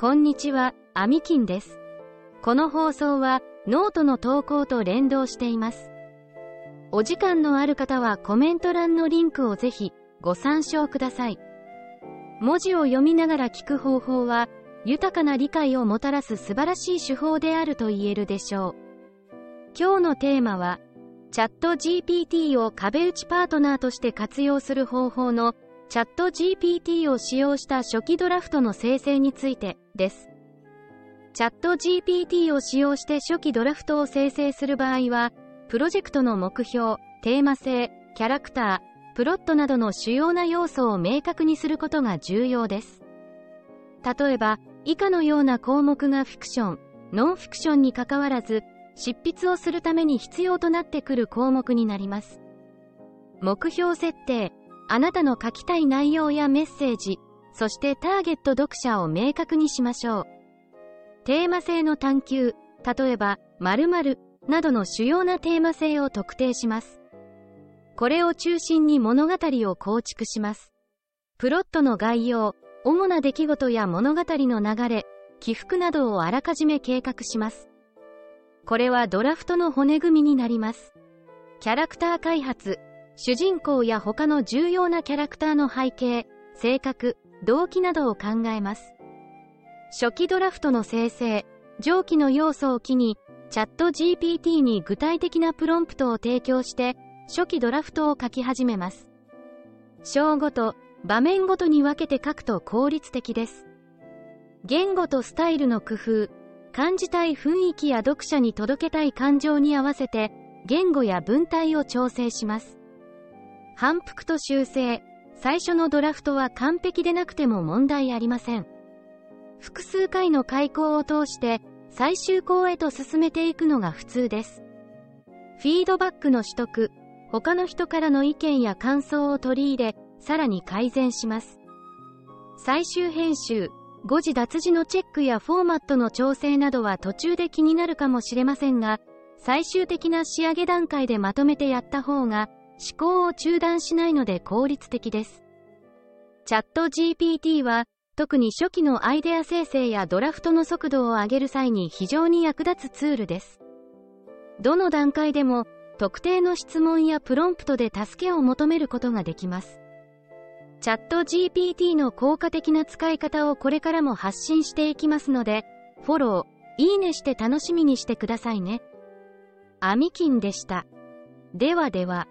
こんにちは、アミキンです。この放送はノートの投稿と連動しています。お時間のある方はコメント欄のリンクをぜひご参照ください。文字を読みながら聞く方法は豊かな理解をもたらす素晴らしい手法であると言えるでしょう。今日のテーマは、 ChatGPT を壁打ちパートナーとして活用する方法のチャット GPT を使用した初期ドラフトの生成についてです。チャット GPT を使用して初期ドラフトを生成する場合は、プロジェクトの目標、テーマ性、キャラクター、プロットなどの主要な要素を明確にすることが重要です。例えば、以下のような項目がフィクション、ノンフィクションにかかわらず、執筆をするために必要となってくる項目になります。目標設定、あなたの書きたい内容やメッセージ、そしてターゲット読者を明確にしましょう。テーマ性の探求、例えば、〇〇などの主要なテーマ性を特定します。これを中心に物語を構築します。プロットの概要、主な出来事や物語の流れ、起伏などをあらかじめ計画します。これはドラフトの骨組みになります。キャラクター開発、主人公や他の重要なキャラクターの背景、性格、動機などを考えます。初期ドラフトの生成、上記の要素を機に、チャット GPT に具体的なプロンプトを提供して、初期ドラフトを書き始めます。章ごと、場面ごとに分けて書くと効率的です。言語とスタイルの工夫、感じたい雰囲気や読者に届けたい感情に合わせて、言語や文体を調整します。反復と修正、最初のドラフトは完璧でなくても問題ありません。複数回の開講を通して最終稿へと進めていくのが普通です。フィードバックの取得、他の人からの意見や感想を取り入れ、さらに改善します。最終編集、誤字脱字のチェックやフォーマットの調整などは途中で気になるかもしれませんが、最終的な仕上げ段階でまとめてやった方が思考を中断しないので効率的です。チャット GPT は、特に初期のアイデア生成やドラフトの速度を上げる際に非常に役立つツールです。どの段階でも、特定の質問やプロンプトで助けを求めることができます。チャット GPT の効果的な使い方をこれからも発信していきますので、フォロー、いいねして楽しみにしてくださいね。アミキンでした。ではでは。